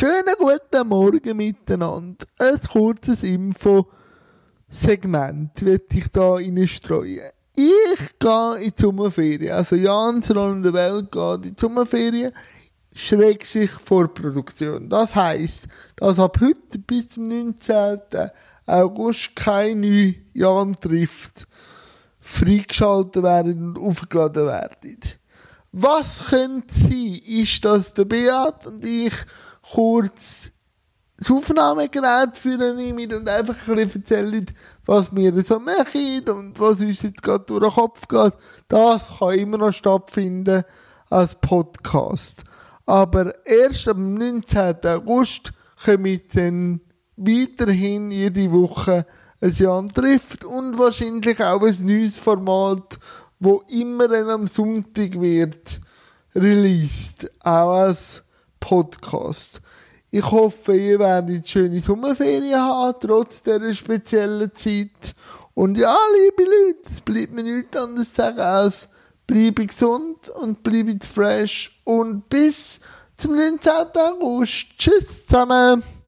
Schönen guten Morgen miteinander. Ein kurzes Info-Segment wird ich da reinstreuen. Ich gehe in die Sommerferien. Also Jans Rollende Welt geht in die Sommerferien. Schrägstrich Vorproduktion. Das heisst, dass ab heute bis zum 19. August kein neuer Jan trifft freigeschaltet werden und aufgeladen werden. Was könnte sein, ist, dass der Beat und ich kurz das Aufnahmegerät führen und einfach ein bisschen erzählen, was wir so machen und was uns jetzt gerade durch den Kopf geht. Das kann immer noch stattfinden als Podcast. Aber erst am 19. August kommen dann weiterhin jede Woche ein Jahr trifft und wahrscheinlich auch ein neues Format, wo immer dann am Sonntag wird released, auch als Podcast. Ich hoffe, ihr werdet schöne Sommerferien haben, trotz dieser speziellen Zeit. Und ja, liebe Leute, es bleibt mir nichts anderes zu sagen als bleibe gesund und bleibe fresh und bis zum 19. August. Tschüss zusammen.